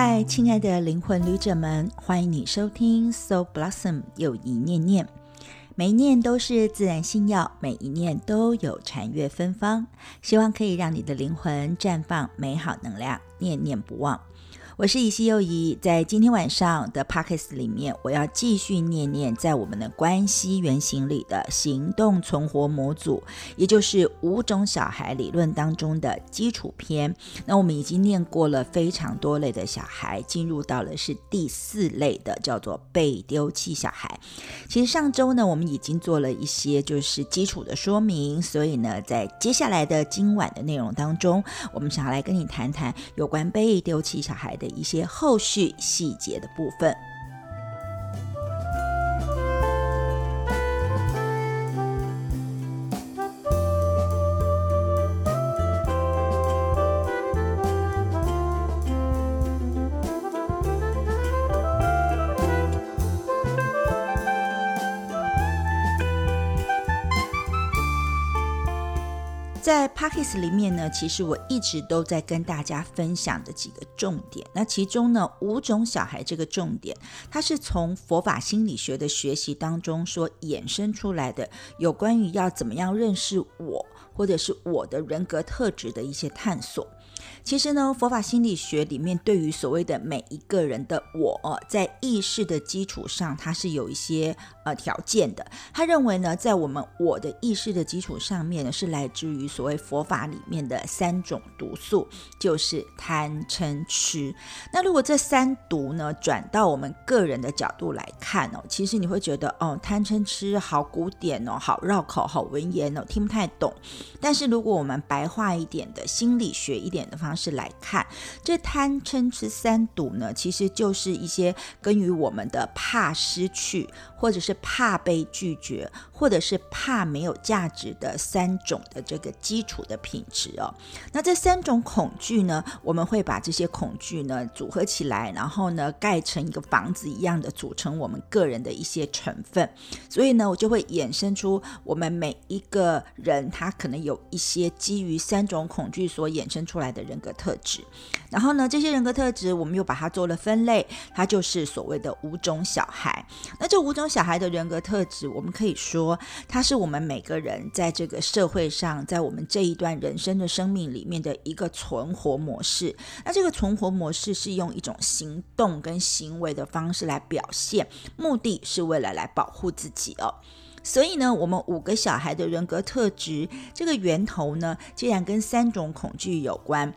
嗨，亲爱的灵魂旅者们，欢迎你收听 Soul Blossom 有一念念，每一念都是自然星耀，每一念都有禅悦芬芳，希望可以让你的灵魂绽放美好能量，念念不忘。我是以西又怡，在今天晚上的 p o c k s t 里面，我要继续念念在我们的关系原型里的行动存活模组，也就是五种小孩理论当中的基础篇。那我们已经念过了非常多类的小孩，进入到了是第四类的，叫做被丢弃小孩。其实上周呢，我们已经做了一些就是基础的说明，所以呢，在接下来的今晚的内容当中，我们想要来跟你谈谈有关被丢弃小孩的。一些后续细节的部分。Pockets 里面呢，其实我一直都在跟大家分享的几个重点。那其中呢，五种小孩这个重点，它是从佛法心理学的学习当中所衍生出来的，有关于要怎么样认识我，或者是我的人格特质的一些探索。其实呢，佛法心理学里面对于所谓的每一个人的我，在意识的基础上，它是有一些呃条件的。他认为呢，在我们我的意识的基础上面呢，是来自于所谓佛法里面的三种毒素，就是贪嗔痴。那如果这三毒呢，转到我们个人的角度来看哦，其实你会觉得哦，贪嗔痴好古典哦，好绕口，好文言哦，听不太懂。但是如果我们白话一点的心理学一点。的方方式来看，这贪嗔痴三毒呢，其实就是一些跟于我们的怕失去，或者是怕被拒绝，或者是怕没有价值的三种的这个基础的品质哦。那这三种恐惧呢，我们会把这些恐惧呢组合起来，然后呢盖成一个房子一样的组成我们个人的一些成分。所以呢，我就会衍生出我们每一个人他可能有一些基于三种恐惧所衍生出来的。人人格特质，然后呢，这些人格特质我们又把它做了分类，它就是所谓的五种小孩。那这五种小孩的人格特质，我们可以说，它是我们每个人在这个社会上，在我们这一段人生的生命里面的一个存活模式。那这个存活模式是用一种行动跟行为的方式来表现，目的是为了来保护自己哦。所以呢，我们五个小孩的人格特质，这个源头呢，既然跟三种恐惧有关。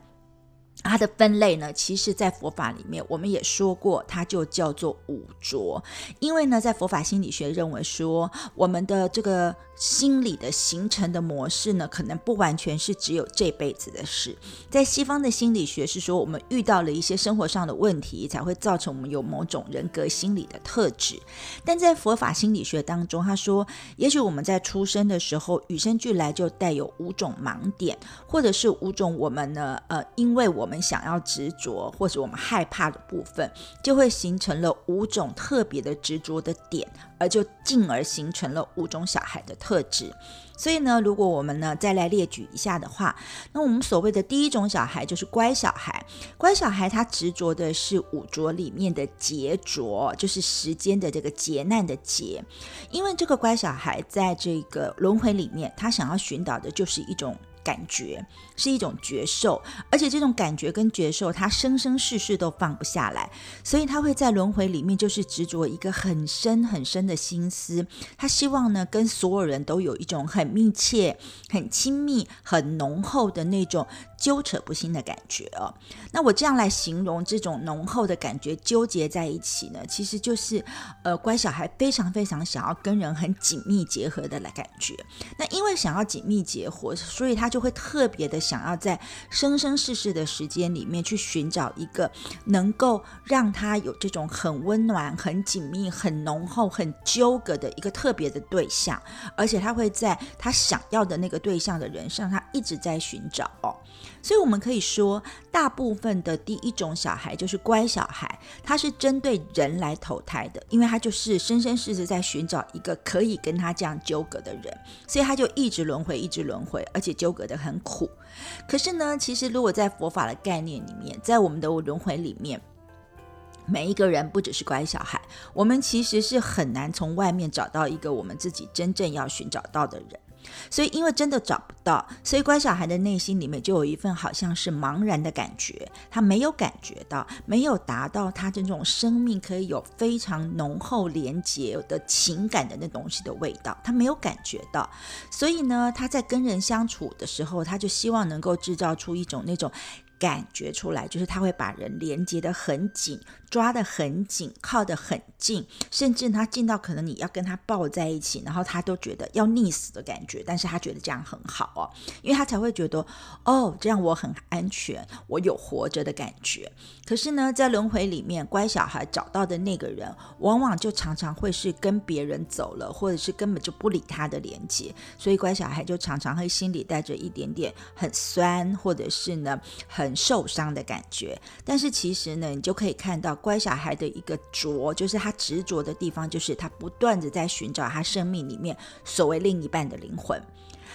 它的分类呢，其实，在佛法里面，我们也说过，它就叫做五浊。因为呢，在佛法心理学认为说，我们的这个心理的形成的模式呢，可能不完全是只有这辈子的事。在西方的心理学是说，我们遇到了一些生活上的问题，才会造成我们有某种人格心理的特质。但在佛法心理学当中，他说，也许我们在出生的时候，与生俱来就带有五种盲点，或者是五种我们呢，呃，因为我们。想要执着，或者我们害怕的部分，就会形成了五种特别的执着的点，而就进而形成了五种小孩的特特质。所以呢，如果我们呢再来列举一下的话，那我们所谓的第一种小孩就是乖小孩。乖小孩他执着的是五浊里面的劫浊，就是时间的这个劫难的劫。因为这个乖小孩在这个轮回里面，他想要寻找的就是一种。感觉是一种觉受，而且这种感觉跟觉受，他生生世世都放不下来，所以他会在轮回里面就是执着一个很深很深的心思，他希望呢跟所有人都有一种很密切、很亲密、很浓厚的那种。纠扯不清的感觉哦，那我这样来形容这种浓厚的感觉纠结在一起呢，其实就是，呃，乖小孩非常非常想要跟人很紧密结合的来感觉。那因为想要紧密结合，所以他就会特别的想要在生生世世的时间里面去寻找一个能够让他有这种很温暖、很紧密、很浓厚、很纠葛的一个特别的对象，而且他会在他想要的那个对象的人上，他一直在寻找哦。所以我们可以说，大部分的第一种小孩就是乖小孩，他是针对人来投胎的，因为他就是生生世世在寻找一个可以跟他这样纠葛的人，所以他就一直轮回，一直轮回，而且纠葛的很苦。可是呢，其实如果在佛法的概念里面，在我们的轮回里面。每一个人不只是乖小孩，我们其实是很难从外面找到一个我们自己真正要寻找到的人。所以，因为真的找不到，所以乖小孩的内心里面就有一份好像是茫然的感觉，他没有感觉到，没有达到他这种生命可以有非常浓厚连结的情感的那东西的味道，他没有感觉到。所以呢，他在跟人相处的时候，他就希望能够制造出一种那种。感觉出来，就是他会把人连接得很紧，抓得很紧，靠得很近，甚至他近到可能你要跟他抱在一起，然后他都觉得要溺死的感觉，但是他觉得这样很好哦，因为他才会觉得哦，这样我很安全，我有活着的感觉。可是呢，在轮回里面，乖小孩找到的那个人，往往就常常会是跟别人走了，或者是根本就不理他的连接，所以乖小孩就常常会心里带着一点点很酸，或者是呢很。受伤的感觉，但是其实呢，你就可以看到乖小孩的一个着，就是他执着的地方，就是他不断的在寻找他生命里面所谓另一半的灵魂。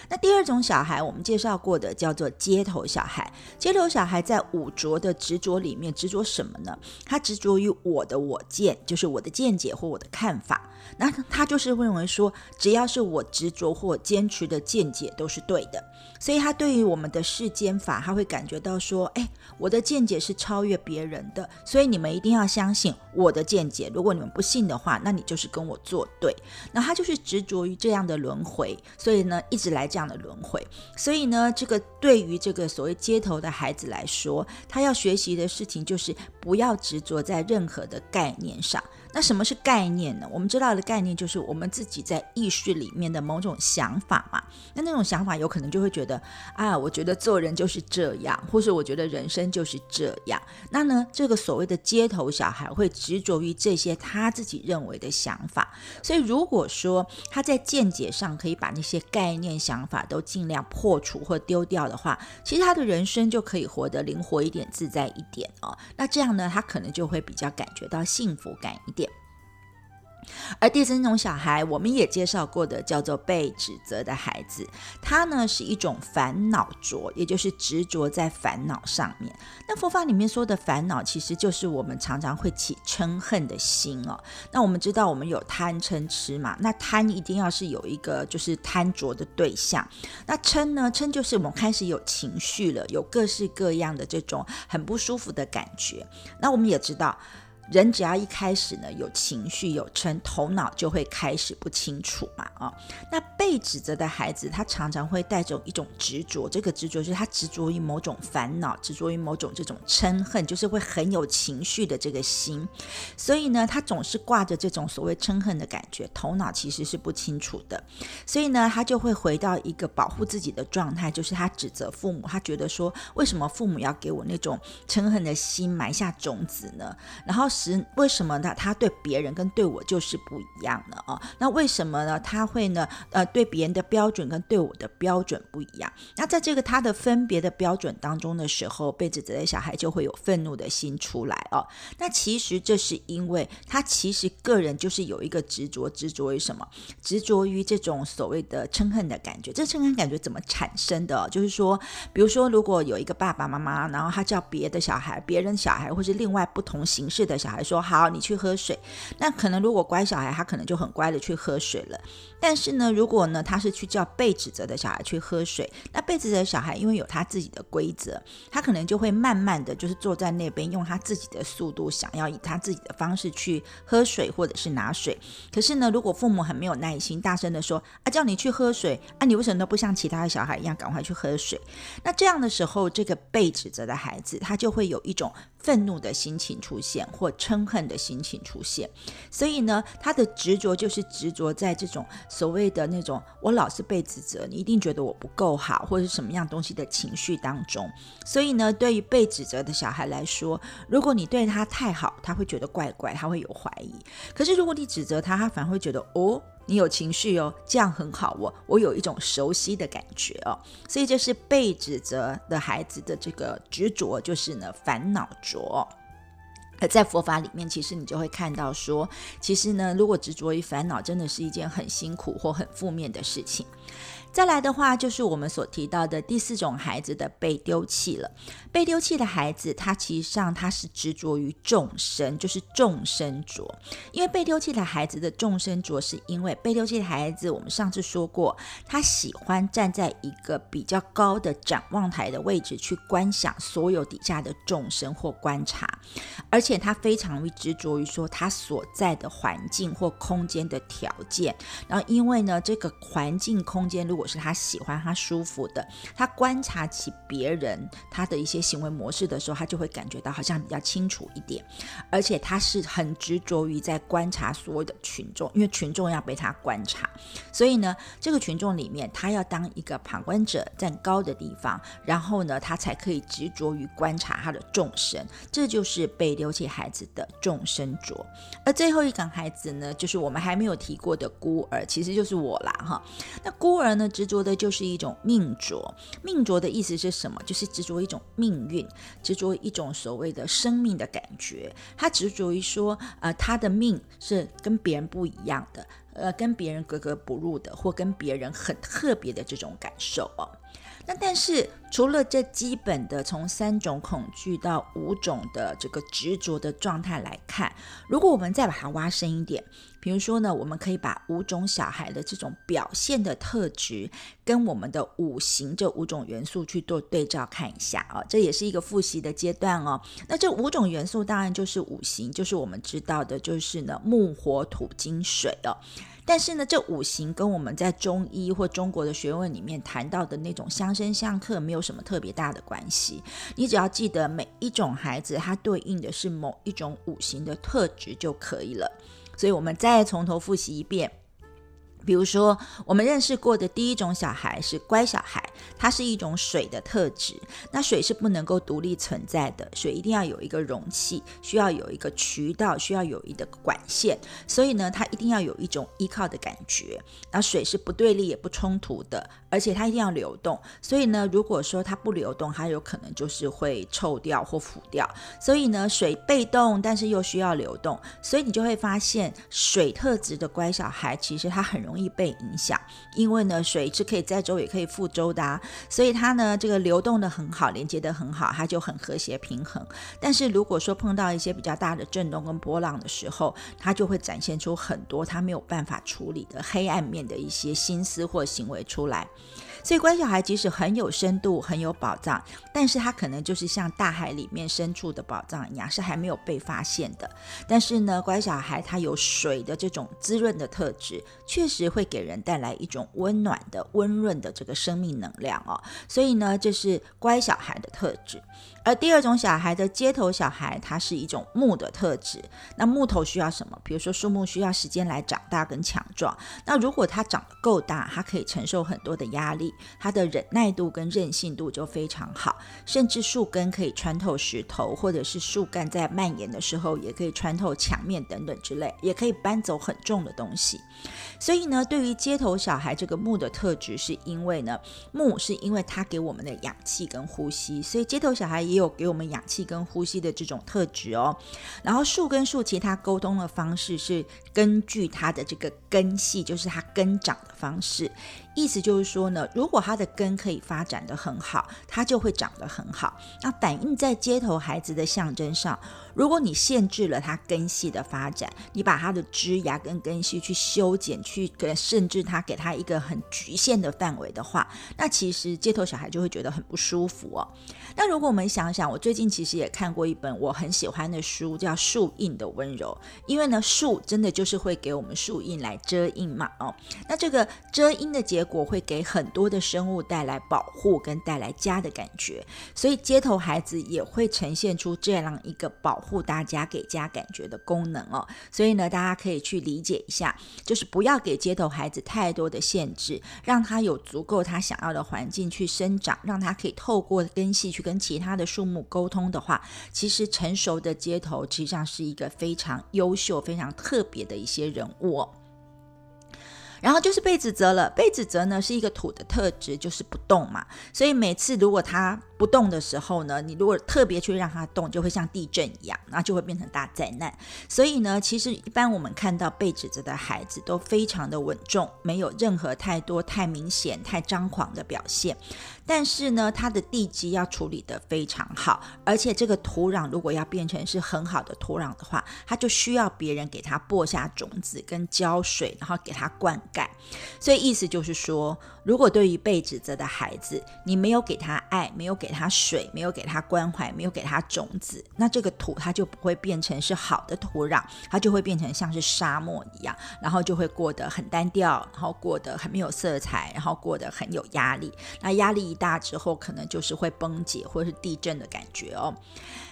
那第二种小孩，我们介绍过的叫做街头小孩。街头小孩在五着的执着里面执着什么呢？他执着于我的我见，就是我的见解或我的看法。那他就是认为说，只要是我执着或坚持的见解都是对的。所以他对于我们的世间法，他会感觉到说，哎，我的见解是超越别人的，所以你们一定要相信我的见解。如果你们不信的话，那你就是跟我作对。那他就是执着于这样的轮回，所以呢，一直来这样的轮回。所以呢，这个对于这个所谓街头的孩子来说，他要学习的事情就是不要执着在任何的概念上。那什么是概念呢？我们知道的概念就是我们自己在意识里面的某种想法嘛。那那种想法有可能就会觉得啊，我觉得做人就是这样，或是我觉得人生就是这样。那呢，这个所谓的街头小孩会执着于这些他自己认为的想法。所以如果说他在见解上可以把那些概念想法都尽量破除或丢掉的话，其实他的人生就可以活得灵活一点、自在一点哦。那这样呢，他可能就会比较感觉到幸福感一点。而第三种小孩，我们也介绍过的，叫做被指责的孩子。他呢是一种烦恼着，也就是执着在烦恼上面。那佛法里面说的烦恼，其实就是我们常常会起嗔恨的心哦。那我们知道，我们有贪嗔痴嘛？那贪一定要是有一个就是贪着的对象。那嗔呢？嗔就是我们开始有情绪了，有各式各样的这种很不舒服的感觉。那我们也知道。人只要一开始呢有情绪有嗔，头脑就会开始不清楚嘛啊。那被指责的孩子，他常常会带着一种执着，这个执着就是他执着于某种烦恼，执着于某种这种嗔恨，就是会很有情绪的这个心。所以呢，他总是挂着这种所谓嗔恨的感觉，头脑其实是不清楚的。所以呢，他就会回到一个保护自己的状态，就是他指责父母，他觉得说，为什么父母要给我那种嗔恨的心埋下种子呢？然后。是为什么呢？他对别人跟对我就是不一样的啊？那为什么呢？他会呢？呃，对别人的标准跟对我的标准不一样。那在这个他的分别的标准当中的时候，被指责的小孩就会有愤怒的心出来哦。那其实这是因为他其实个人就是有一个执着，执着于什么？执着于这种所谓的嗔恨的感觉。这嗔恨感觉怎么产生的？就是说，比如说，如果有一个爸爸妈妈，然后他叫别的小孩、别人小孩，或是另外不同形式的。小孩说好，你去喝水。那可能如果乖小孩，他可能就很乖的去喝水了。但是呢，如果呢他是去叫被指责的小孩去喝水，那被指责的小孩因为有他自己的规则，他可能就会慢慢的就是坐在那边，用他自己的速度，想要以他自己的方式去喝水或者是拿水。可是呢，如果父母很没有耐心，大声的说啊，叫你去喝水啊，你为什么都不像其他的小孩一样赶快去喝水？那这样的时候，这个被指责的孩子，他就会有一种愤怒的心情出现，或嗔恨的心情出现，所以呢，他的执着就是执着在这种所谓的那种我老是被指责，你一定觉得我不够好，或者是什么样东西的情绪当中。所以呢，对于被指责的小孩来说，如果你对他太好，他会觉得怪怪，他会有怀疑。可是如果你指责他，他反而会觉得哦，你有情绪哦，这样很好哦，我有一种熟悉的感觉哦。所以这是被指责的孩子的这个执着，就是呢烦恼着。而在佛法里面，其实你就会看到说，其实呢，如果执着于烦恼，真的是一件很辛苦或很负面的事情。再来的话，就是我们所提到的第四种孩子的被丢弃了。被丢弃的孩子，他其实上他是执着于众生，就是众生着。因为被丢弃的孩子的众生着，是因为被丢弃的孩子，我们上次说过，他喜欢站在一个比较高的展望台的位置去观想所有底下的众生或观察，而且他非常执着于说他所在的环境或空间的条件。然后，因为呢，这个环境空间如果是他喜欢、他舒服的，他观察起别人他的一些行为模式的时候，他就会感觉到好像比较清楚一点，而且他是很执着于在观察所有的群众，因为群众要被他观察，所以呢，这个群众里面他要当一个旁观者，站高的地方，然后呢，他才可以执着于观察他的众生，这就是被丢弃孩子的众生着。而最后一个孩子呢，就是我们还没有提过的孤儿，其实就是我啦，哈。那孤儿呢？执着的就是一种命着，命着的意思是什么？就是执着一种命运，执着一种所谓的生命的感觉。他执着于说，呃，他的命是跟别人不一样的，呃，跟别人格格不入的，或跟别人很特别的这种感受哦。那但是除了这基本的从三种恐惧到五种的这个执着的状态来看，如果我们再把它挖深一点，比如说呢，我们可以把五种小孩的这种表现的特质跟我们的五行这五种元素去做对照看一下啊，这也是一个复习的阶段哦。那这五种元素当然就是五行，就是我们知道的，就是呢木火土金水哦。但是呢，这五行跟我们在中医或中国的学问里面谈到的那种相生相克没有什么特别大的关系。你只要记得每一种孩子它对应的是某一种五行的特质就可以了。所以，我们再从头复习一遍。比如说，我们认识过的第一种小孩是乖小孩，它是一种水的特质。那水是不能够独立存在的，水一定要有一个容器，需要有一个渠道，需要有一个管线。所以呢，它一定要有一种依靠的感觉。那水是不对立也不冲突的，而且它一定要流动。所以呢，如果说它不流动，它有可能就是会臭掉或腐掉。所以呢，水被动，但是又需要流动。所以你就会发现，水特质的乖小孩，其实他很容易。容易被影响，因为呢，水是可以载舟也可以覆舟的，啊，所以它呢，这个流动的很好，连接的很好，它就很和谐平衡。但是如果说碰到一些比较大的震动跟波浪的时候，它就会展现出很多它没有办法处理的黑暗面的一些心思或行为出来。所以乖小孩即使很有深度、很有宝藏，但是他可能就是像大海里面深处的宝藏一样，是还没有被发现的。但是呢，乖小孩他有水的这种滋润的特质，确实会给人带来一种温暖的、温润的这个生命能量哦。所以呢，这是乖小孩的特质。而第二种小孩的街头小孩，它是一种木的特质。那木头需要什么？比如说树木需要时间来长大跟强壮。那如果它长得够大，它可以承受很多的压力，它的忍耐度跟韧性度就非常好。甚至树根可以穿透石头，或者是树干在蔓延的时候也可以穿透墙面等等之类，也可以搬走很重的东西。所以呢，对于街头小孩这个木的特质，是因为呢，木是因为它给我们的氧气跟呼吸，所以街头小孩也。有给我们氧气跟呼吸的这种特质哦，然后树跟树其他沟通的方式是根据它的这个根系，就是它根长的方式。意思就是说呢，如果它的根可以发展的很好，它就会长得很好。那反映在街头孩子的象征上，如果你限制了它根系的发展，你把它的枝芽跟根系去修剪，去给甚至它给它一个很局限的范围的话，那其实街头小孩就会觉得很不舒服哦。那如果我们想想，我最近其实也看过一本我很喜欢的书，叫《树荫的温柔》，因为呢，树真的就是会给我们树荫来遮阴嘛，哦，那这个遮阴的结果会给很多的生物带来保护跟带来家的感觉，所以街头孩子也会呈现出这样一个保护大家、给家感觉的功能哦。所以呢，大家可以去理解一下，就是不要给街头孩子太多的限制，让他有足够他想要的环境去生长，让他可以透过根系去跟其他的树木沟通的话，其实成熟的街头实际上是一个非常优秀、非常特别的一些人物。然后就是被指责了。被指责呢是一个土的特质，就是不动嘛。所以每次如果他不动的时候呢，你如果特别去让他动，就会像地震一样，那就会变成大灾难。所以呢，其实一般我们看到被指责的孩子都非常的稳重，没有任何太多太明显、太张狂的表现。但是呢，它的地基要处理得非常好，而且这个土壤如果要变成是很好的土壤的话，它就需要别人给他播下种子跟浇水，然后给他灌溉。所以意思就是说，如果对于被指责的孩子，你没有给他爱，没有给他水，没有给他关怀，没有给他种子，那这个土它就不会变成是好的土壤，它就会变成像是沙漠一样，然后就会过得很单调，然后过得很没有色彩，然后过得很有压力。那压力。大之后可能就是会崩解或者是地震的感觉哦。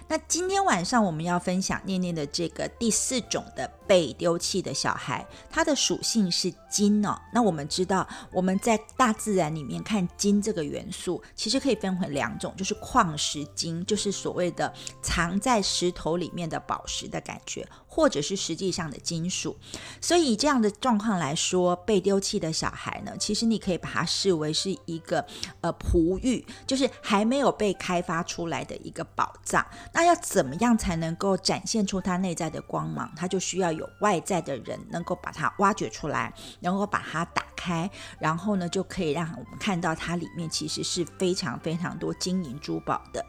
那今天晚上我们要分享念念的这个第四种的被丢弃的小孩，它的属性是金哦。那我们知道我们在大自然里面看金这个元素，其实可以分为两种，就是矿石金，就是所谓的藏在石头里面的宝石的感觉，或者是实际上的金属。所以以这样的状况来说，被丢弃的小孩呢，其实你可以把它视为是一个呃璞玉，就是还没有被开发出来的一个宝藏。那要怎么样才能够展现出它内在的光芒？它就需要有外在的人能够把它挖掘出来，能够把它打开，然后呢，就可以让我们看到它里面其实是非常非常多金银珠宝的。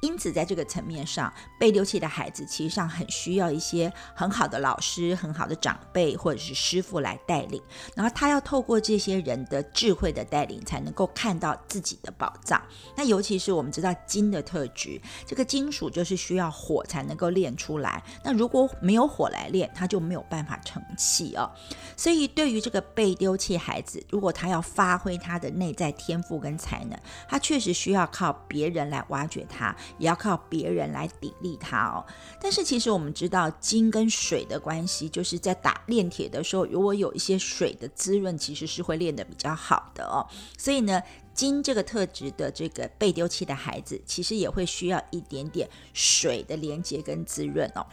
因此，在这个层面上，被丢弃的孩子其实上很需要一些很好的老师、很好的长辈或者是师傅来带领。然后他要透过这些人的智慧的带领，才能够看到自己的宝藏。那尤其是我们知道金的特质，这个金属就是需要火才能够炼出来。那如果没有火来炼，它就没有办法成器哦。所以，对于这个被丢弃孩子，如果他要发挥他的内在天赋跟才能，他确实需要靠别人来挖掘他。也要靠别人来砥砺它哦。但是其实我们知道，金跟水的关系，就是在打炼铁的时候，如果有一些水的滋润，其实是会炼得比较好的哦。所以呢，金这个特质的这个被丢弃的孩子，其实也会需要一点点水的连接跟滋润哦。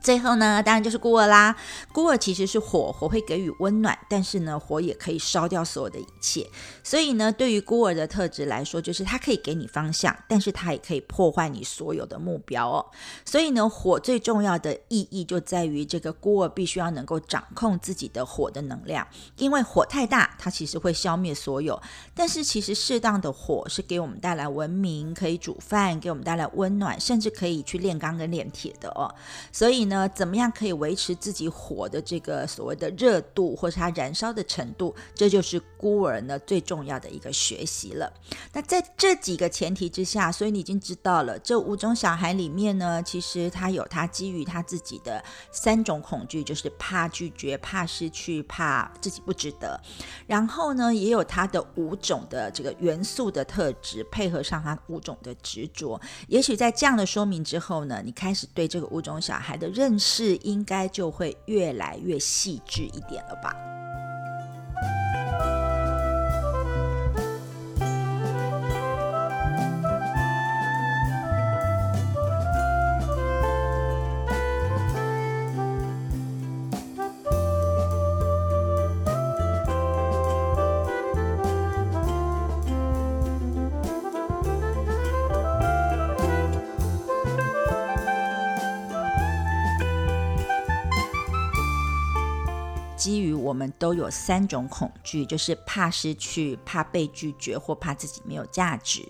最后呢，当然就是孤儿啦。孤儿其实是火，火会给予温暖，但是呢，火也可以烧掉所有的一切。所以呢，对于孤儿的特质来说，就是它可以给你方向，但是它也可以破坏你所有的目标哦。所以呢，火最重要的意义就在于这个孤儿必须要能够掌控自己的火的能量，因为火太大，它其实会消灭所有。但是其实适当的火是给我们带来文明，可以煮饭，给我们带来温暖，甚至可以去炼钢跟炼铁的哦。所以。呢，怎么样可以维持自己火的这个所谓的热度，或是它燃烧的程度？这就是孤儿呢最重要的一个学习了。那在这几个前提之下，所以你已经知道了，这五种小孩里面呢，其实他有他基于他自己的三种恐惧，就是怕拒绝、怕失去、怕自己不值得。然后呢，也有他的五种的这个元素的特质，配合上他五种的执着。也许在这样的说明之后呢，你开始对这个五种小孩的。认识应该就会越来越细致一点了吧。都有三种孔惧，就是怕失去、怕被拒绝或怕自己没有价值。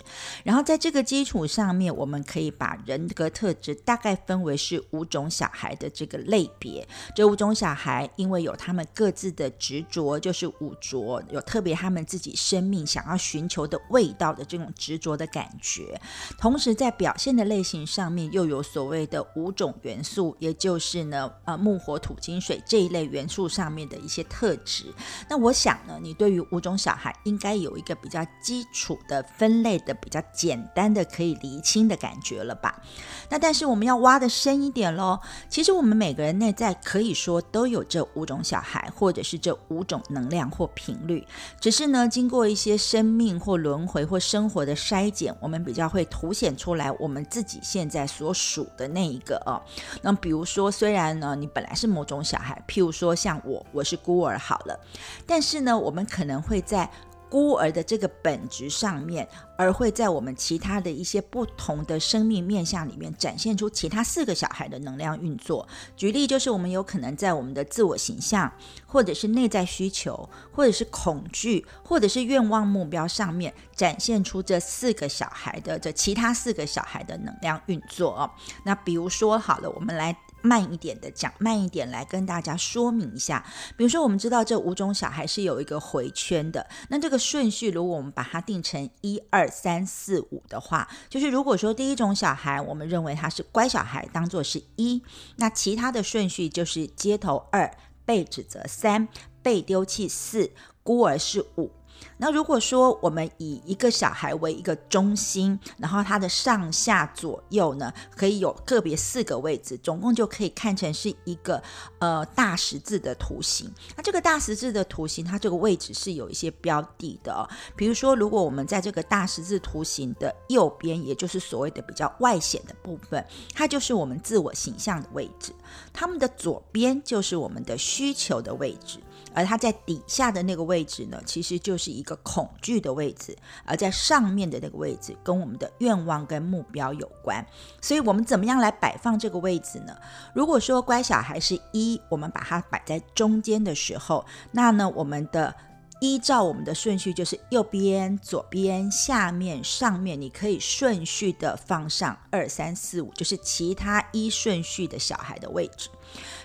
然后在这个基础上面，我们可以把人格特质大概分为是五种小孩的这个类别。这五种小孩因为有他们各自的执着，就是五着，有特别他们自己生命想要寻求的味道的这种执着的感觉。同时在表现的类型上面，又有所谓的五种元素，也就是呢，呃，木、火、土、金、水这一类元素上面。的一些特质，那我想呢，你对于五种小孩应该有一个比较基础的分类的、比较简单的可以厘清的感觉了吧？那但是我们要挖的深一点喽。其实我们每个人内在可以说都有这五种小孩，或者是这五种能量或频率，只是呢，经过一些生命或轮回或生活的筛检，我们比较会凸显出来我们自己现在所属的那一个哦。那比如说，虽然呢，你本来是某种小孩，譬如说像我。我是孤儿，好了。但是呢，那我们可能会在孤儿的这个本质上面，而会在我们其他的一些不同的生命面相里面展现出其他四个小孩的能量运作。举例就是，我们有可能在我们的自我形象，或者是内在需求，或者是恐惧，或者是愿望目标上面展现出这四个小孩的这其他四个小孩的能量运作哦。那比如说好了，我们来。慢一点的讲，慢一点来跟大家说明一下。比如说，我们知道这五种小孩是有一个回圈的，那这个顺序如果我们把它定成一二三四五的话，就是如果说第一种小孩，我们认为他是乖小孩，当做是一，那其他的顺序就是街头二，被指责三，被丢弃四，孤儿是五。那如果说我们以一个小孩为一个中心，然后他的上下左右呢，可以有个别四个位置，总共就可以看成是一个呃大十字的图形。那这个大十字的图形，它这个位置是有一些标的的哦。比如说，如果我们在这个大十字图形的右边，也就是所谓的比较外显的部分，它就是我们自我形象的位置；它们的左边就是我们的需求的位置。而它在底下的那个位置呢，其实就是一个恐惧的位置；而在上面的那个位置，跟我们的愿望跟目标有关。所以，我们怎么样来摆放这个位置呢？如果说乖小孩是一，我们把它摆在中间的时候，那呢，我们的。依照我们的顺序，就是右边、左边、下面、上面，你可以顺序的放上二三四五，就是其他一顺序的小孩的位置。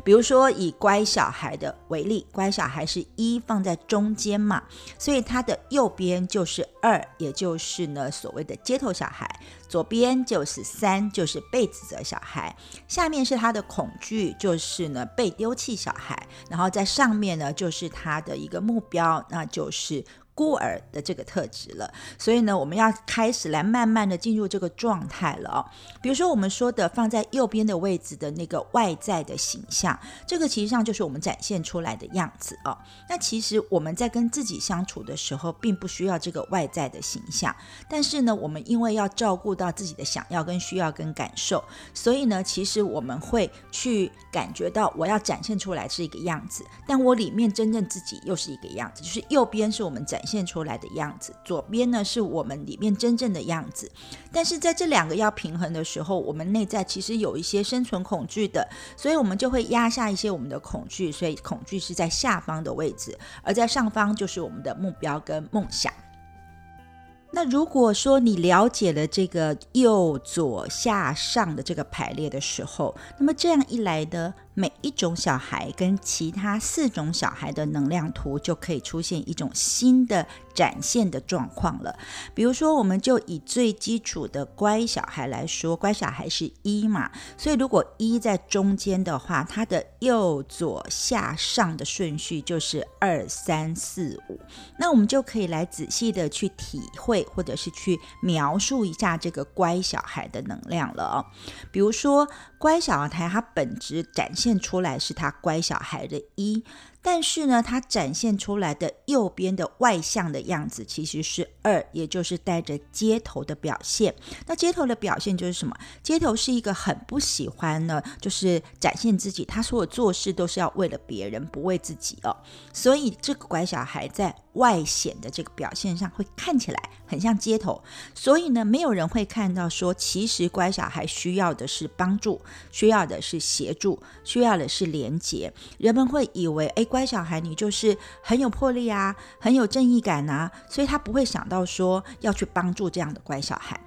比如说以乖小孩的为例，乖小孩是一放在中间嘛，所以它的右边就是二，也就是呢所谓的街头小孩。左边就是三，就是被指责小孩；下面是他的恐惧，就是呢被丢弃小孩；然后在上面呢，就是他的一个目标，那就是。孤儿的这个特质了，所以呢，我们要开始来慢慢的进入这个状态了哦。比如说我们说的放在右边的位置的那个外在的形象，这个其实上就是我们展现出来的样子哦。那其实我们在跟自己相处的时候，并不需要这个外在的形象，但是呢，我们因为要照顾到自己的想要跟需要跟感受，所以呢，其实我们会去感觉到我要展现出来是一个样子，但我里面真正自己又是一个样子，就是右边是我们展。现出来的样子，左边呢是我们里面真正的样子，但是在这两个要平衡的时候，我们内在其实有一些生存恐惧的，所以我们就会压下一些我们的恐惧，所以恐惧是在下方的位置，而在上方就是我们的目标跟梦想。那如果说你了解了这个右左下上的这个排列的时候，那么这样一来呢？每一种小孩跟其他四种小孩的能量图就可以出现一种新的展现的状况了。比如说，我们就以最基础的乖小孩来说，乖小孩是一嘛，所以如果一在中间的话，它的右左下上的顺序就是二三四五。那我们就可以来仔细的去体会，或者是去描述一下这个乖小孩的能量了哦。比如说。乖小孩，他本质展现现出来是他乖小孩的一。但是呢，它展现出来的右边的外向的样子其实是二，也就是带着街头的表现。那街头的表现就是什么？街头是一个很不喜欢呢，就是展现自己，他所有做事都是要为了别人，不为自己哦。所以这个乖小孩在外显的这个表现上会看起来很像街头。所以呢，没有人会看到说，其实乖小孩需要的是帮助，需要的是协助，需要的是连接。人们会以为，哎。乖小孩，你就是很有魄力啊，很有正义感啊，所以他不会想到说要去帮助这样的乖小孩。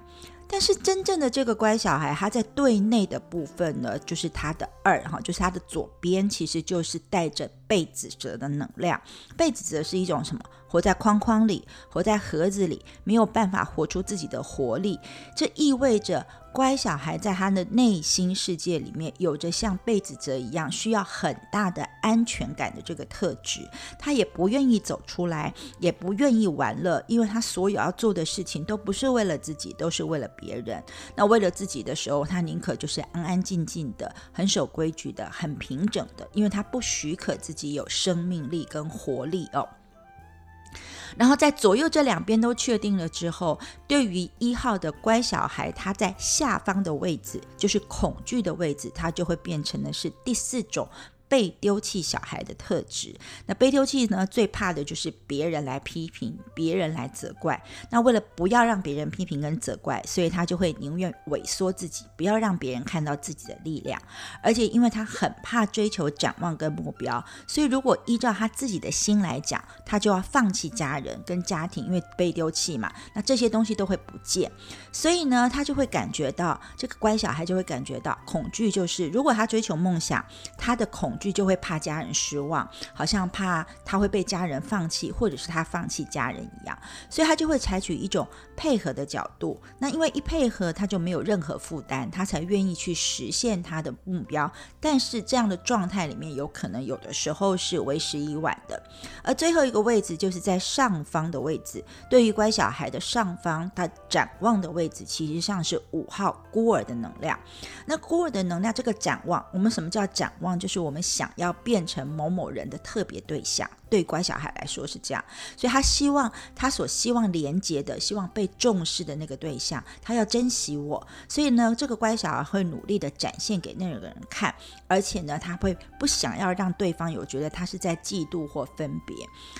但是真正的这个乖小孩，他在对内的部分呢，就是他的二哈，就是他的左边，其实就是带着被指责的能量。被指责是一种什么？活在框框里，活在盒子里，没有办法活出自己的活力。这意味着。乖小孩在他的内心世界里面有着像被指责一样需要很大的安全感的这个特质，他也不愿意走出来，也不愿意玩乐，因为他所有要做的事情都不是为了自己，都是为了别人。那为了自己的时候，他宁可就是安安静静的，很守规矩的，很平整的，因为他不许可自己有生命力跟活力哦。然后在左右这两边都确定了之后，对于一号的乖小孩，他在下方的位置就是恐惧的位置，他就会变成的是第四种被丢弃小孩的特质。那被丢弃呢，最怕的就是别人来批评，别人来责怪。那为了不要让别人批评跟责怪，所以他就会宁愿萎缩自己，不要让别人看到自己的力量。而且因为他很怕追求展望跟目标，所以如果依照他自己的心来讲，他就要放弃家人跟家庭，因为被丢弃嘛，那这些东西都会不见。所以呢，他就会感觉到这个乖小孩就会感觉到恐惧，就是如果他追求梦想，他的恐惧就会怕家人失望，好像怕他会被家人放弃，或者是他放弃家人一样，所以他就会采取一种配合的角度。那因为一配合，他就没有任何负担，他才愿意去实现他的目标。但是这样的状态里面，有可能有的时候是为时已晚的。而最后一个位置就是在上方的位置，对于乖小孩的上方，他展望的位置，其实上是五号孤儿的能量。那孤儿的能量，这个展望，我们什么叫展望？就是我们想要变成某某人的特别对象。对乖小孩来说是这样，所以他希望他所希望连接的、希望被重视的那个对象，他要珍惜我。所以呢，这个乖小孩会努力的展现给那个人看，而且呢，他会不想要让对方有觉得他是在嫉妒或分别。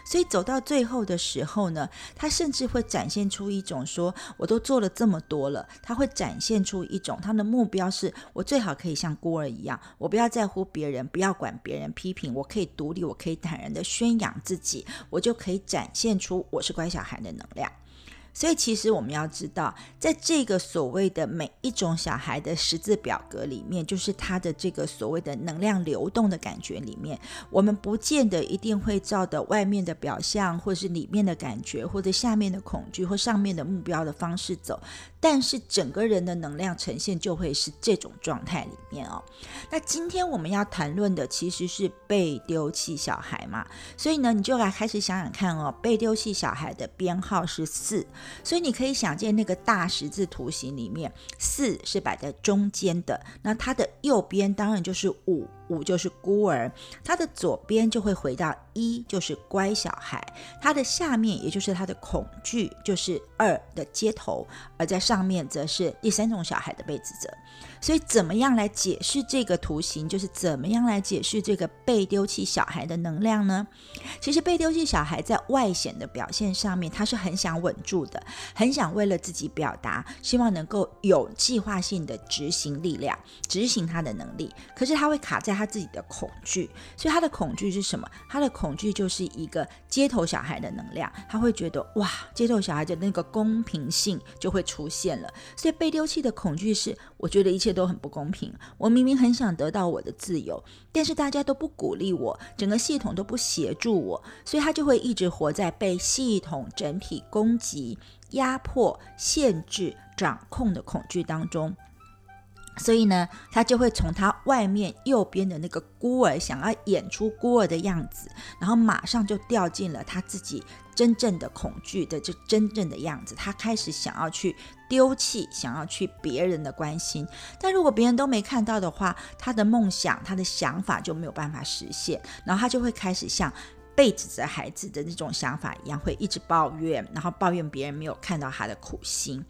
所以走到最后的时候呢，他甚至会展现出一种说：“我都做了这么多了。”他会展现出一种他的目标是：我最好可以像孤儿一样，我不要在乎别人，不要管别人批评，我可以独立，我可以坦然的宣。养自己，我就可以展现出我是乖小孩的能量。所以，其实我们要知道，在这个所谓的每一种小孩的十字表格里面，就是他的这个所谓的能量流动的感觉里面，我们不见得一定会照的外面的表象，或是里面的感觉，或者下面的恐惧，或上面的目标的方式走。但是整个人的能量呈现就会是这种状态里面哦。那今天我们要谈论的其实是被丢弃小孩嘛，所以呢，你就来开始想想看哦，被丢弃小孩的编号是四，所以你可以想见那个大十字图形里面，四是摆在中间的，那它的右边当然就是五。五就是孤儿，它的左边就会回到一，就是乖小孩；它的下面也就是它的恐惧，就是二的街头；而在上面则是第三种小孩的被指责。所以，怎么样来解释这个图形？就是怎么样来解释这个被丢弃小孩的能量呢？其实，被丢弃小孩在外显的表现上面，他是很想稳住的，很想为了自己表达，希望能够有计划性的执行力量，执行他的能力。可是，他会卡在他自己的恐惧。所以，他的恐惧是什么？他的恐惧就是一个街头小孩的能量。他会觉得，哇，街头小孩的那个公平性就会出现了。所以，被丢弃的恐惧是，我觉得一切。这都很不公平。我明明很想得到我的自由，但是大家都不鼓励我，整个系统都不协助我，所以他就会一直活在被系统整体攻击、压迫、限制、掌控的恐惧当中。所以呢，他就会从他外面右边的那个孤儿，想要演出孤儿的样子，然后马上就掉进了他自己真正的恐惧的这真正的样子。他开始想要去丢弃，想要去别人的关心。但如果别人都没看到的话，他的梦想、他的想法就没有办法实现。然后他就会开始像被指责孩子的那种想法一样，会一直抱怨，然后抱怨别人没有看到他的苦心。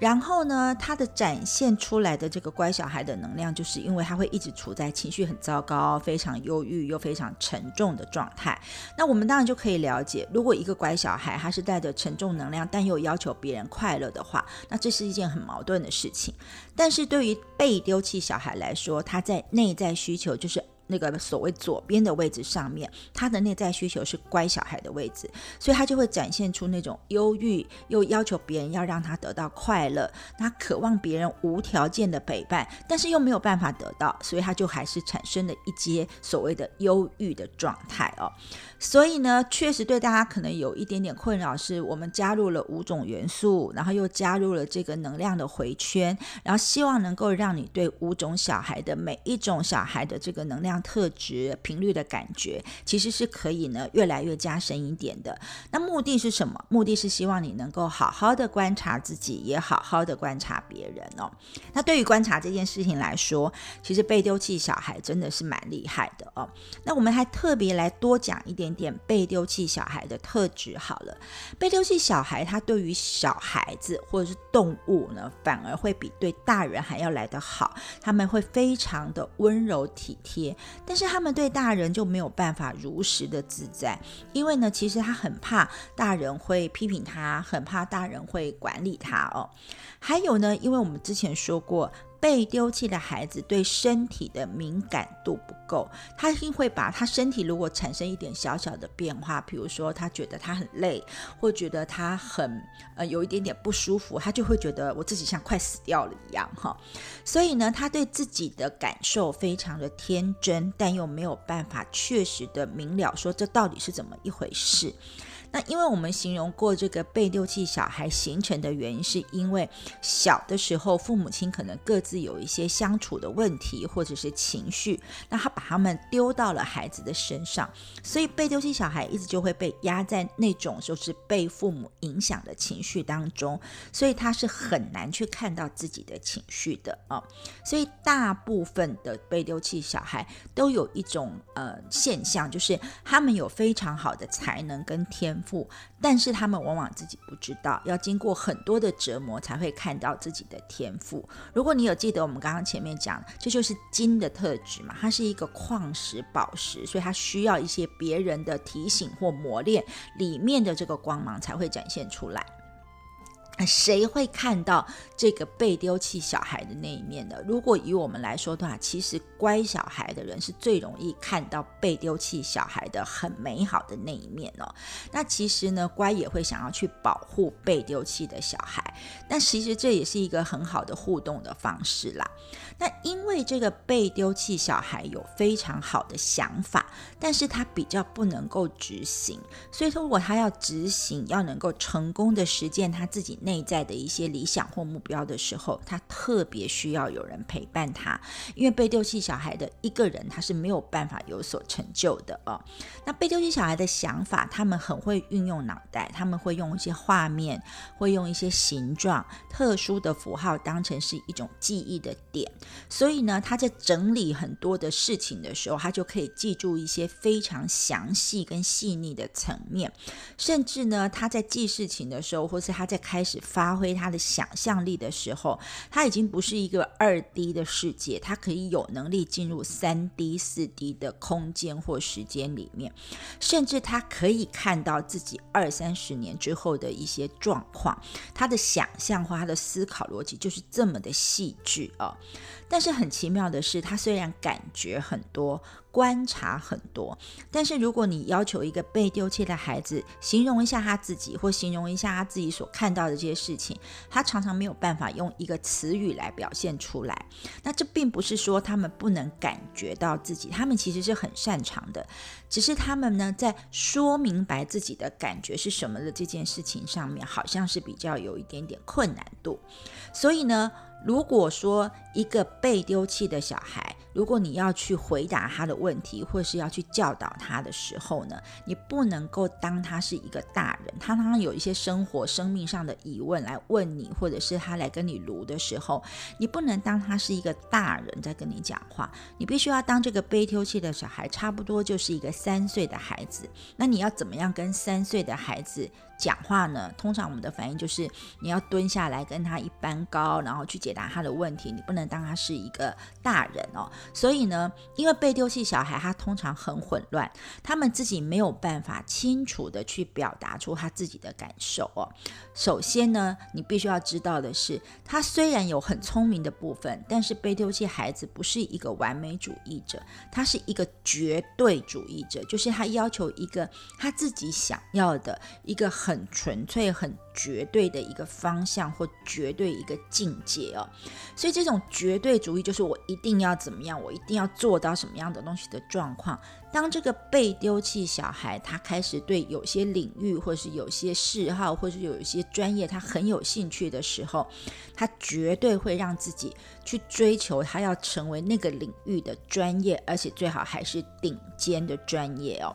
然后呢，他的展现出来的这个乖小孩的能量，就是因为他会一直处在情绪很糟糕、非常忧郁又非常沉重的状态。那我们当然就可以了解，如果一个乖小孩他是带着沉重能量，但又要求别人快乐的话，那这是一件很矛盾的事情。但是对于被丢弃小孩来说，他在内在需求就是。那个所谓左边的位置上面，他的内在需求是乖小孩的位置，所以他就会展现出那种忧郁，又要求别人要让他得到快乐，他渴望别人无条件的陪伴，但是又没有办法得到，所以他就还是产生了一些所谓的忧郁的状态哦。所以呢，确实对大家可能有一点点困扰，是我们加入了五种元素，然后又加入了这个能量的回圈，然后希望能够让你对五种小孩的每一种小孩的这个能量。特质频率的感觉，其实是可以呢越来越加深一点的。那目的是什么？目的是希望你能够好好的观察自己，也好好的观察别人哦。那对于观察这件事情来说，其实被丢弃小孩真的是蛮厉害的哦。那我们还特别来多讲一点点被丢弃小孩的特质好了。被丢弃小孩，他对于小孩子或者是动物呢，反而会比对大人还要来得好。他们会非常的温柔体贴。但是他们对大人就没有办法如实的自在，因为呢，其实他很怕大人会批评他，很怕大人会管理他哦。还有呢，因为我们之前说过。被丢弃的孩子对身体的敏感度不够，他一定会把他身体如果产生一点小小的变化，比如说他觉得他很累，或觉得他很呃有一点点不舒服，他就会觉得我自己像快死掉了一样哈。所以呢，他对自己的感受非常的天真，但又没有办法确实的明了说这到底是怎么一回事。那因为我们形容过这个被丢弃小孩形成的原因，是因为小的时候父母亲可能各自有一些相处的问题或者是情绪，那他把他们丢到了孩子的身上，所以被丢弃小孩一直就会被压在那种就是被父母影响的情绪当中，所以他是很难去看到自己的情绪的啊。所以大部分的被丢弃小孩都有一种呃现象，就是他们有非常好的才能跟天。富，但是他们往往自己不知道，要经过很多的折磨才会看到自己的天赋。如果你有记得我们刚刚前面讲，这就是金的特质嘛，它是一个矿石宝石，所以它需要一些别人的提醒或磨练，里面的这个光芒才会展现出来。谁会看到这个被丢弃小孩的那一面呢？如果以我们来说的话，其实乖小孩的人是最容易看到被丢弃小孩的很美好的那一面哦。那其实呢，乖也会想要去保护被丢弃的小孩，但其实这也是一个很好的互动的方式啦。那因为这个被丢弃小孩有非常好的想法，但是他比较不能够执行，所以说如果他要执行，要能够成功的实践他自己内内在的一些理想或目标的时候，他特别需要有人陪伴他，因为被丢弃小孩的一个人他是没有办法有所成就的哦。那被丢弃小孩的想法，他们很会运用脑袋，他们会用一些画面，会用一些形状、特殊的符号当成是一种记忆的点。所以呢，他在整理很多的事情的时候，他就可以记住一些非常详细跟细腻的层面。甚至呢，他在记事情的时候，或是他在开始发挥他的想象力的时候，他已经不是一个二 D 的世界，他可以有能力进入三 D、四 D 的空间或时间里面。甚至他可以看到自己二三十年之后的一些状况。他的想象或他的思考逻辑就是这么的细致哦。但是很奇妙的是，他虽然感觉很多。观察很多，但是如果你要求一个被丢弃的孩子形容一下他自己，或形容一下他自己所看到的这些事情，他常常没有办法用一个词语来表现出来。那这并不是说他们不能感觉到自己，他们其实是很擅长的，只是他们呢在说明白自己的感觉是什么的这件事情上面，好像是比较有一点点困难度。所以呢。如果说一个被丢弃的小孩，如果你要去回答他的问题，或是要去教导他的时候呢，你不能够当他是一个大人，他常常有一些生活、生命上的疑问来问你，或者是他来跟你读的时候，你不能当他是一个大人在跟你讲话，你必须要当这个被丢弃的小孩，差不多就是一个三岁的孩子。那你要怎么样跟三岁的孩子？讲话呢，通常我们的反应就是你要蹲下来跟他一般高，然后去解答他的问题。你不能当他是一个大人哦。所以呢，因为被丢弃小孩，他通常很混乱，他们自己没有办法清楚的去表达出他自己的感受哦。首先呢，你必须要知道的是，他虽然有很聪明的部分，但是被丢弃孩子不是一个完美主义者，他是一个绝对主义者，就是他要求一个他自己想要的一个很。很纯粹、很绝对的一个方向或绝对一个境界哦，所以这种绝对主义就是我一定要怎么样，我一定要做到什么样的东西的状况。当这个被丢弃小孩他开始对有些领域或是有些嗜好或是有一些专业他很有兴趣的时候，他绝对会让自己去追求他要成为那个领域的专业，而且最好还是顶尖的专业哦。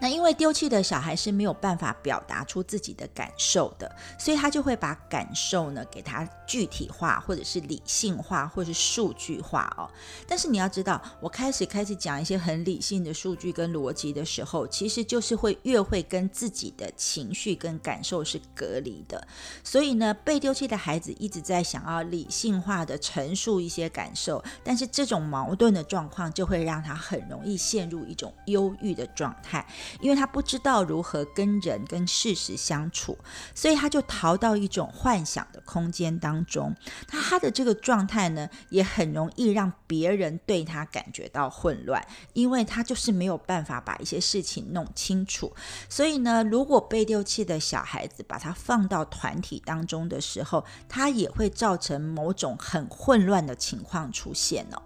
那因为丢弃的小孩是没有办法表达出自己的感受的，所以他就会把感受呢给他具体化，或者是理性化，或是数据化哦。但是你要知道，我开始开始讲一些很理性的数据跟逻辑的时候，其实就是会越会跟自己的情绪跟感受是隔离的。所以呢，被丢弃的孩子一直在想要理性化的陈述一些感受，但是这种矛盾的状况就会让他很容易陷入一种忧郁的状态。因为他不知道如何跟人跟事实相处，所以他就逃到一种幻想的空间当中。那他的这个状态呢，也很容易让别人对他感觉到混乱，因为他就是没有办法把一些事情弄清楚。所以呢，如果被丢弃的小孩子把他放到团体当中的时候，他也会造成某种很混乱的情况出现哦。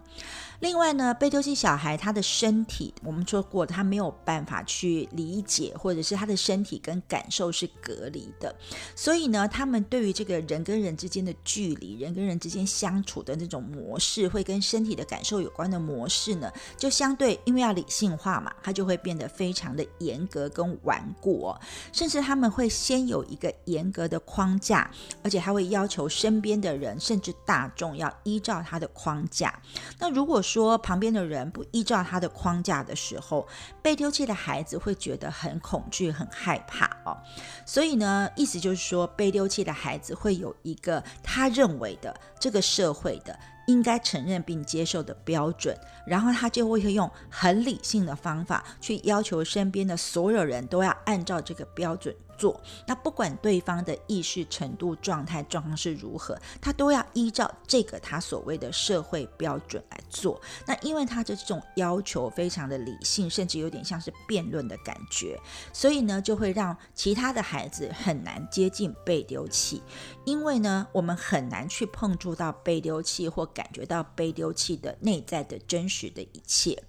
另外呢，被丢弃小孩他的身体，我们说过他没有办法去理解，或者是他的身体跟感受是隔离的，所以呢，他们对于这个人跟人之间的距离，人跟人之间相处的那种模式，会跟身体的感受有关的模式呢，就相对因为要理性化嘛，他就会变得非常的严格跟顽固，甚至他们会先有一个严格的框架，而且还会要求身边的人甚至大众要依照他的框架。那那如果说旁边的人不依照他的框架的时候，被丢弃的孩子会觉得很恐惧、很害怕哦。所以呢，意思就是说，被丢弃的孩子会有一个他认为的这个社会的应该承认并接受的标准，然后他就会用很理性的方法去要求身边的所有人都要按照这个标准。做那不管对方的意识程度、状态状况是如何，他都要依照这个他所谓的社会标准来做。那因为他的这种要求非常的理性，甚至有点像是辩论的感觉，所以呢就会让其他的孩子很难接近被丢弃。因为呢我们很难去碰触到被丢弃或感觉到被丢弃的内在的真实的一切。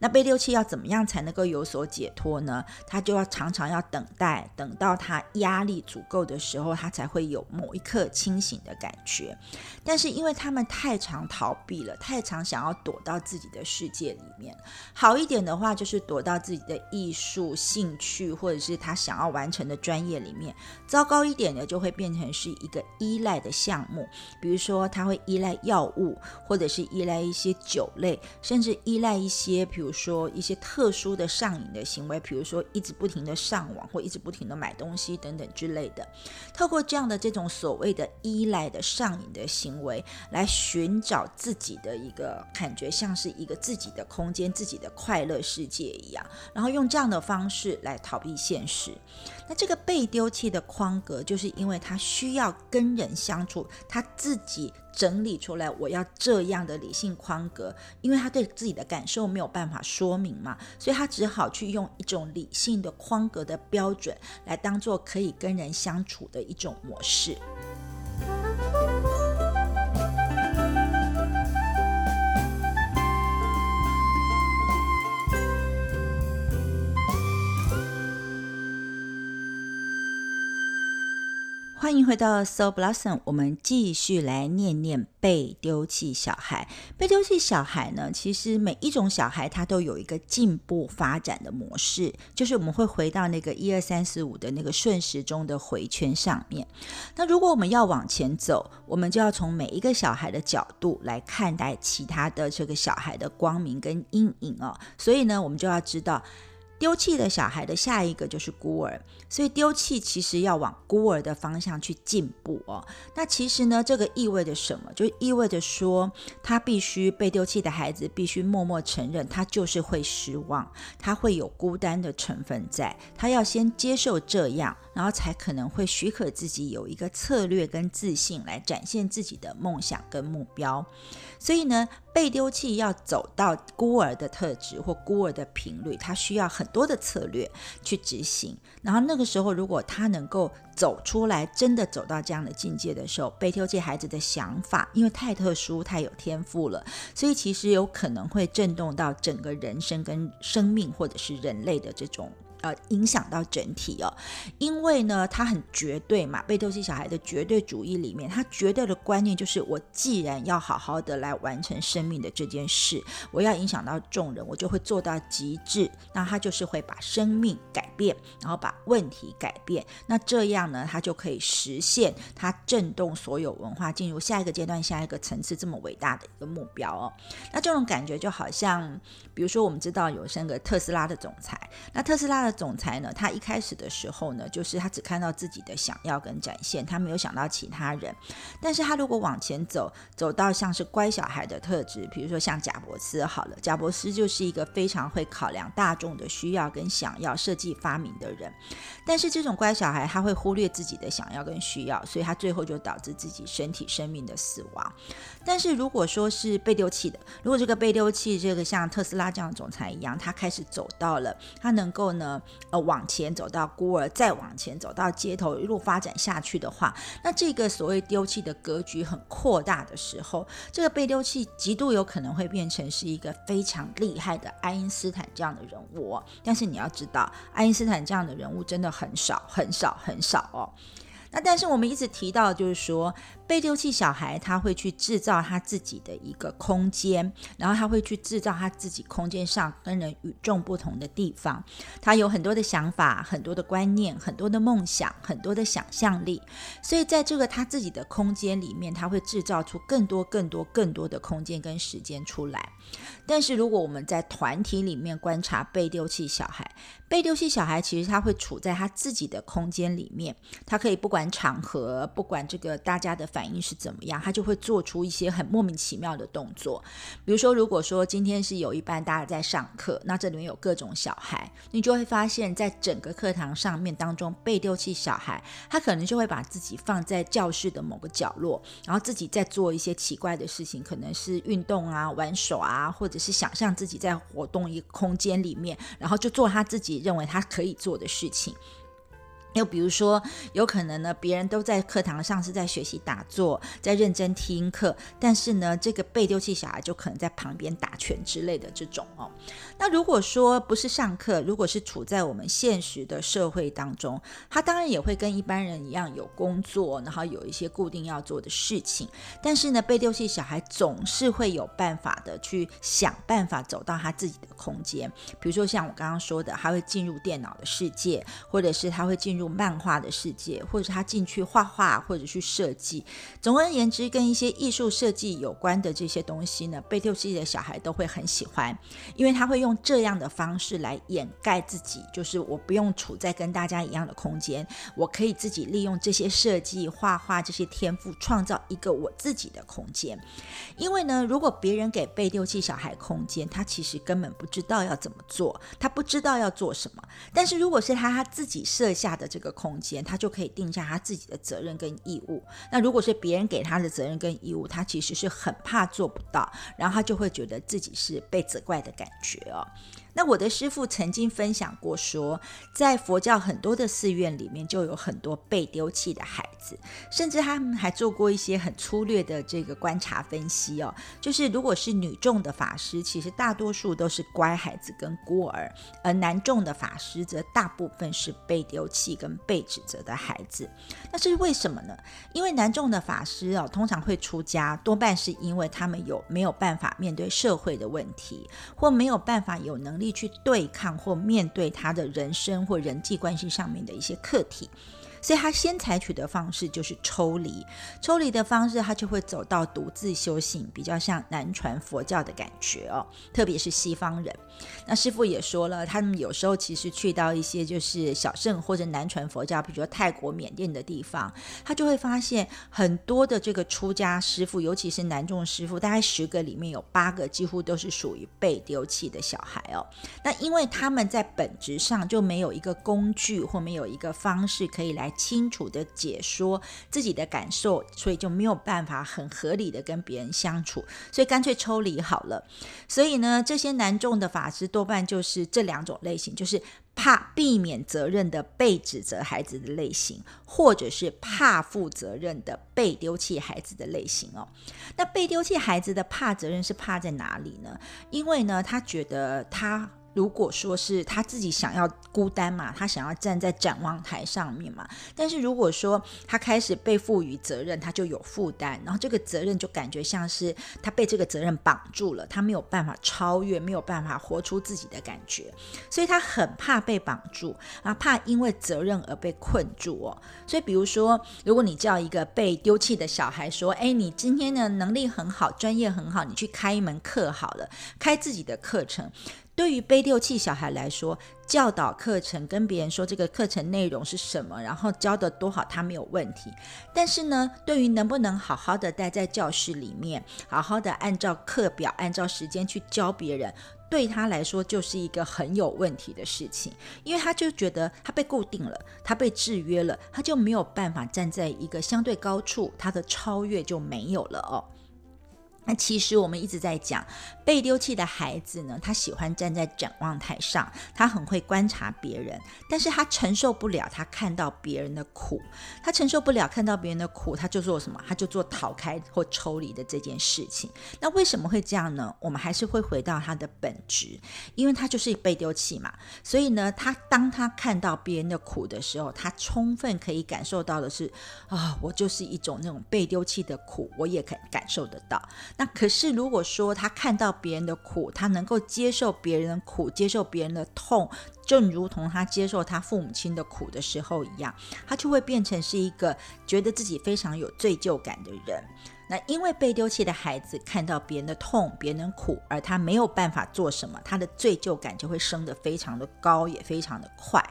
那被丢弃要怎么样才能够有所解脱呢？他就要常常要等待，等到他压力足够的时候，他才会有某一刻清醒的感觉。但是因为他们太常逃避了，太常想要躲到自己的世界里面。好一点的话，就是躲到自己的艺术兴趣或者是他想要完成的专业里面。糟糕一点的，就会变成是一个依赖的项目，比如说他会依赖药物，或者是依赖一些酒类，甚至依赖一些，比如。比如说一些特殊的上瘾的行为，比如说一直不停的上网或一直不停的买东西等等之类的，透过这样的这种所谓的依赖的上瘾的行为，来寻找自己的一个感觉，像是一个自己的空间、自己的快乐世界一样，然后用这样的方式来逃避现实。那这个被丢弃的框格，就是因为他需要跟人相处，他自己。整理出来，我要这样的理性框格，因为他对自己的感受没有办法说明嘛，所以他只好去用一种理性的框格的标准来当做可以跟人相处的一种模式。欢迎回到 So Blossom，我们继续来念念被丢弃小孩。被丢弃小孩呢，其实每一种小孩他都有一个进步发展的模式，就是我们会回到那个一二三四五的那个顺时钟的回圈上面。那如果我们要往前走，我们就要从每一个小孩的角度来看待其他的这个小孩的光明跟阴影哦。所以呢，我们就要知道。丢弃的小孩的下一个就是孤儿，所以丢弃其实要往孤儿的方向去进步哦。那其实呢，这个意味着什么？就意味着说，他必须被丢弃的孩子必须默默承认，他就是会失望，他会有孤单的成分在，他要先接受这样，然后才可能会许可自己有一个策略跟自信来展现自己的梦想跟目标。所以呢。被丢弃要走到孤儿的特质或孤儿的频率，他需要很多的策略去执行。然后那个时候，如果他能够走出来，真的走到这样的境界的时候，被丢弃孩子的想法，因为太特殊、太有天赋了，所以其实有可能会震动到整个人生跟生命，或者是人类的这种。呃影响到整体哦。因为呢，他很绝对嘛，被斗气小孩的绝对主义里面，他绝对的观念就是：我既然要好好的来完成生命的这件事，我要影响到众人，我就会做到极致。那他就是会把生命改变，然后把问题改变。那这样呢，他就可以实现他震动所有文化进入下一个阶段、下一个层次这么伟大的一个目标哦。那这种感觉就好像，比如说我们知道有三个特斯拉的总裁，那特斯拉的总裁呢，他一开始的时候呢，就是他只看到自己的想要跟展现，他没有想到其他人。但是他如果往前走，走到像是乖小孩的特质，比如说像贾伯斯好了，贾伯斯就是一个非常会考量大众的需要跟想要，设计发明的人。但是这种乖小孩，他会忽略自己的想要跟需要，所以他最后就导致自己身体生命的死亡。但是如果说是被丢弃的，如果这个被丢弃，这个像特斯拉这样的总裁一样，他开始走到了，他能够呢，呃，往前走到孤儿，再往前走到街头，一路发展下去的话，那这个所谓丢弃的格局很扩大的时候，这个被丢弃极度有可能会变成是一个非常厉害的爱因斯坦这样的人物。但是你要知道，爱因斯坦这样的人物真的很少，很少，很少哦。那但是我们一直提到，就是说。被丢弃小孩，他会去制造他自己的一个空间，然后他会去制造他自己空间上跟人与众不同的地方。他有很多的想法、很多的观念、很多的梦想、很多的想象力。所以在这个他自己的空间里面，他会制造出更多、更多、更多的空间跟时间出来。但是如果我们在团体里面观察被丢弃小孩，被丢弃小孩其实他会处在他自己的空间里面，他可以不管场合，不管这个大家的。反应是怎么样，他就会做出一些很莫名其妙的动作。比如说，如果说今天是有一班大家在上课，那这里面有各种小孩，你就会发现，在整个课堂上面当中被丢弃小孩，他可能就会把自己放在教室的某个角落，然后自己在做一些奇怪的事情，可能是运动啊、玩耍啊，或者是想象自己在活动一个空间里面，然后就做他自己认为他可以做的事情。又比如说，有可能呢，别人都在课堂上是在学习打坐，在认真听课，但是呢，这个被丢弃小孩就可能在旁边打拳之类的这种哦。那如果说不是上课，如果是处在我们现实的社会当中，他当然也会跟一般人一样有工作，然后有一些固定要做的事情。但是呢，被丢弃小孩总是会有办法的去想办法走到他自己的空间，比如说像我刚刚说的，他会进入电脑的世界，或者是他会进入。漫画的世界，或者他进去画画，或者去设计。总而言之，跟一些艺术设计有关的这些东西呢，被丢弃的小孩都会很喜欢，因为他会用用这样的方式来掩盖自己，就是我不用处在跟大家一样的空间，我可以自己利用这些设计、画画这些天赋，创造一个我自己的空间。因为呢，如果别人给被丢弃小孩空间，他其实根本不知道要怎么做，他不知道要做什么。但是如果是他他自己设下的。这个空间，他就可以定下他自己的责任跟义务。那如果是别人给他的责任跟义务，他其实是很怕做不到，然后他就会觉得自己是被责怪的感觉哦。 아! 那我的师傅曾经分享过，说在佛教很多的寺院里面，就有很多被丢弃的孩子，甚至他们还做过一些很粗略的这个观察分析哦。就是如果是女众的法师，其实大多数都是乖孩子跟孤儿；而男众的法师则大部分是被丢弃跟被指责的孩子。那这是为什么呢？因为男众的法师哦，通常会出家，多半是因为他们有没有办法面对社会的问题，或没有办法有能力。去对抗或面对他的人生或人际关系上面的一些课题。所以他先采取的方式就是抽离，抽离的方式他就会走到独自修行，比较像南传佛教的感觉哦。特别是西方人，那师傅也说了，他们有时候其实去到一些就是小圣或者南传佛教，比如说泰国、缅甸的地方，他就会发现很多的这个出家师傅，尤其是南众师傅，大概十个里面有八个几乎都是属于被丢弃的小孩哦。那因为他们在本质上就没有一个工具或没有一个方式可以来。清楚的解说自己的感受，所以就没有办法很合理的跟别人相处，所以干脆抽离好了。所以呢，这些难重的法师多半就是这两种类型，就是怕避免责任的被指责孩子的类型，或者是怕负责任的被丢弃孩子的类型哦。那被丢弃孩子的怕责任是怕在哪里呢？因为呢，他觉得他。如果说是他自己想要孤单嘛，他想要站在展望台上面嘛，但是如果说他开始被赋予责任，他就有负担，然后这个责任就感觉像是他被这个责任绑住了，他没有办法超越，没有办法活出自己的感觉，所以他很怕被绑住啊，怕因为责任而被困住哦。所以比如说，如果你叫一个被丢弃的小孩说：“哎，你今天的能力很好，专业很好，你去开一门课好了，开自己的课程。”对于被丢弃小孩来说，教导课程跟别人说这个课程内容是什么，然后教的多好，他没有问题。但是呢，对于能不能好好的待在教室里面，好好的按照课表、按照时间去教别人，对他来说就是一个很有问题的事情，因为他就觉得他被固定了，他被制约了，他就没有办法站在一个相对高处，他的超越就没有了哦。那其实我们一直在讲被丢弃的孩子呢，他喜欢站在展望台上，他很会观察别人，但是他承受不了他看到别人的苦，他承受不了看到别人的苦，他就做什么？他就做逃开或抽离的这件事情。那为什么会这样呢？我们还是会回到他的本质，因为他就是被丢弃嘛，所以呢，他当他看到别人的苦的时候，他充分可以感受到的是啊，我就是一种那种被丢弃的苦，我也可感受得到。那可是，如果说他看到别人的苦，他能够接受别人的苦，接受别人的痛，正如同他接受他父母亲的苦的时候一样，他就会变成是一个觉得自己非常有罪疚感的人。那因为被丢弃的孩子看到别人的痛、别人的苦，而他没有办法做什么，他的罪疚感就会升得非常的高，也非常的快。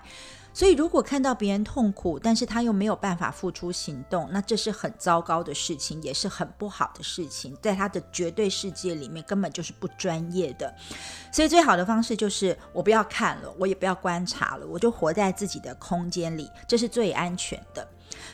所以，如果看到别人痛苦，但是他又没有办法付出行动，那这是很糟糕的事情，也是很不好的事情，在他的绝对世界里面根本就是不专业的。所以，最好的方式就是我不要看了，我也不要观察了，我就活在自己的空间里，这是最安全的。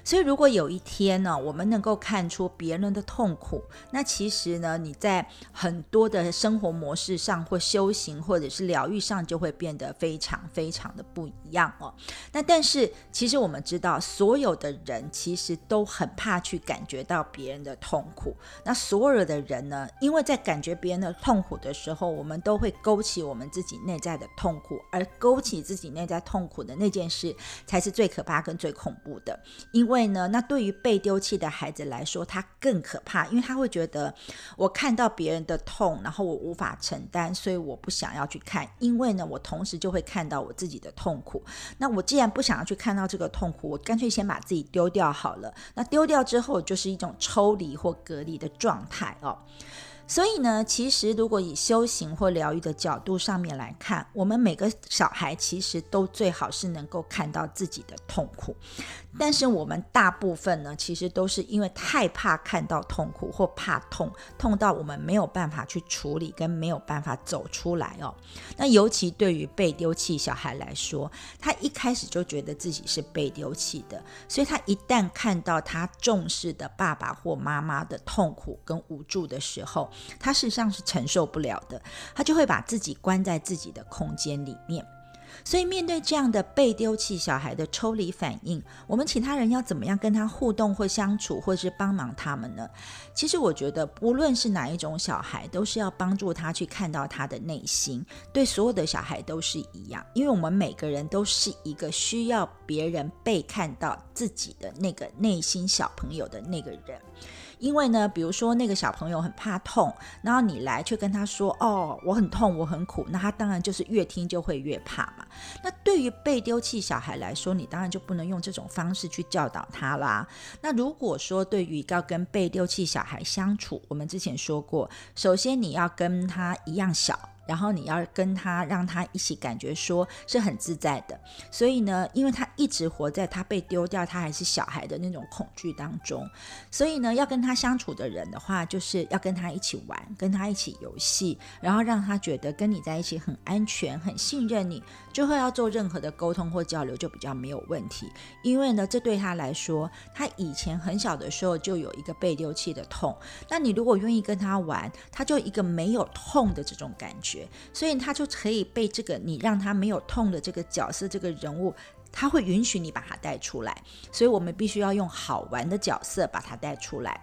所以，如果有一天呢，我们能够看出别人的痛苦，那其实呢，你在很多的生活模式上，或修行，或者是疗愈上，就会变得非常非常的不一样哦。那但是，其实我们知道，所有的人其实都很怕去感觉到别人的痛苦。那所有的人呢，因为在感觉别人的痛苦的时候，我们都会勾起我们自己内在的痛苦，而勾起自己内在痛苦的那件事，才是最可怕跟最恐怖的。因为呢，那对于被丢弃的孩子来说，他更可怕，因为他会觉得我看到别人的痛，然后我无法承担，所以我不想要去看。因为呢，我同时就会看到我自己的痛苦。那我既然不想要去看到这个痛苦，我干脆先把自己丢掉好了。那丢掉之后，就是一种抽离或隔离的状态哦。所以呢，其实如果以修行或疗愈的角度上面来看，我们每个小孩其实都最好是能够看到自己的痛苦。但是我们大部分呢，其实都是因为太怕看到痛苦或怕痛，痛到我们没有办法去处理，跟没有办法走出来哦。那尤其对于被丢弃小孩来说，他一开始就觉得自己是被丢弃的，所以他一旦看到他重视的爸爸或妈妈的痛苦跟无助的时候，他事实上是承受不了的，他就会把自己关在自己的空间里面。所以，面对这样的被丢弃小孩的抽离反应，我们其他人要怎么样跟他互动或相处，或是帮忙他们呢？其实，我觉得不论是哪一种小孩，都是要帮助他去看到他的内心。对所有的小孩都是一样，因为我们每个人都是一个需要别人被看到自己的那个内心小朋友的那个人。因为呢，比如说那个小朋友很怕痛，然后你来却跟他说：“哦，我很痛，我很苦。”那他当然就是越听就会越怕嘛。那对于被丢弃小孩来说，你当然就不能用这种方式去教导他啦。那如果说对于要跟被丢弃小孩相处，我们之前说过，首先你要跟他一样小。然后你要跟他，让他一起感觉说是很自在的。所以呢，因为他一直活在他被丢掉，他还是小孩的那种恐惧当中。所以呢，要跟他相处的人的话，就是要跟他一起玩，跟他一起游戏，然后让他觉得跟你在一起很安全、很信任你，就会要做任何的沟通或交流就比较没有问题。因为呢，这对他来说，他以前很小的时候就有一个被丢弃的痛。那你如果愿意跟他玩，他就一个没有痛的这种感觉。所以他就可以被这个你让他没有痛的这个角色这个人物，他会允许你把他带出来。所以我们必须要用好玩的角色把他带出来。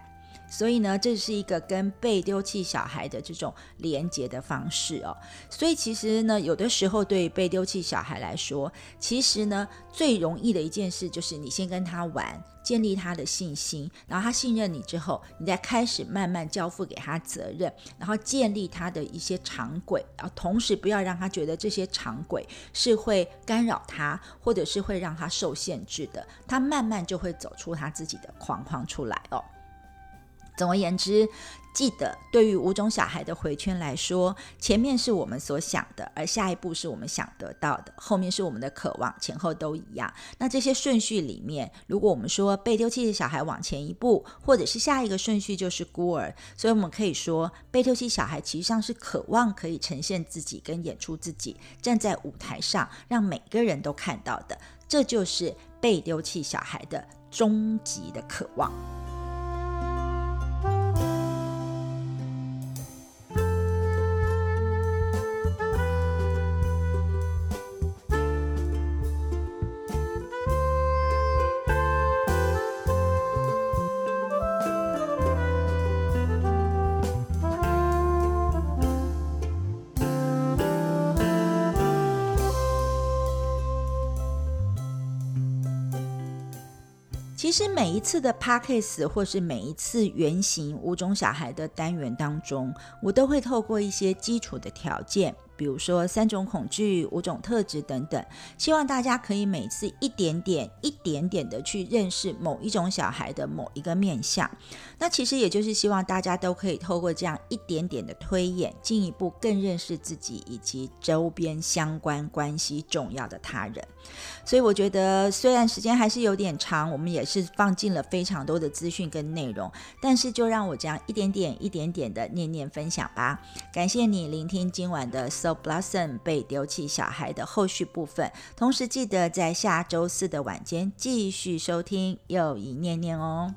所以呢，这是一个跟被丢弃小孩的这种连接的方式哦。所以其实呢，有的时候对被丢弃小孩来说，其实呢，最容易的一件事就是你先跟他玩。建立他的信心，然后他信任你之后，你再开始慢慢交付给他责任，然后建立他的一些常轨，然后同时不要让他觉得这些常轨是会干扰他，或者是会让他受限制的，他慢慢就会走出他自己的框框出来哦。总而言之。记得，对于五种小孩的回圈来说，前面是我们所想的，而下一步是我们想得到的，后面是我们的渴望，前后都一样。那这些顺序里面，如果我们说被丢弃的小孩往前一步，或者是下一个顺序就是孤儿，所以我们可以说，被丢弃小孩其实上是渴望可以呈现自己跟演出自己，站在舞台上让每个人都看到的，这就是被丢弃小孩的终极的渴望。其实每一次的 p a c k a g e 或是每一次原型五种小孩的单元当中，我都会透过一些基础的条件。比如说三种恐惧、五种特质等等，希望大家可以每次一点点、一点点的去认识某一种小孩的某一个面相。那其实也就是希望大家都可以透过这样一点点的推演，进一步更认识自己以及周边相关关系重要的他人。所以我觉得，虽然时间还是有点长，我们也是放进了非常多的资讯跟内容，但是就让我这样一点点、一点点的念念分享吧。感谢你聆听今晚的 Blossom 被丢弃小孩的后续部分，同时记得在下周四的晚间继续收听又一念念哦。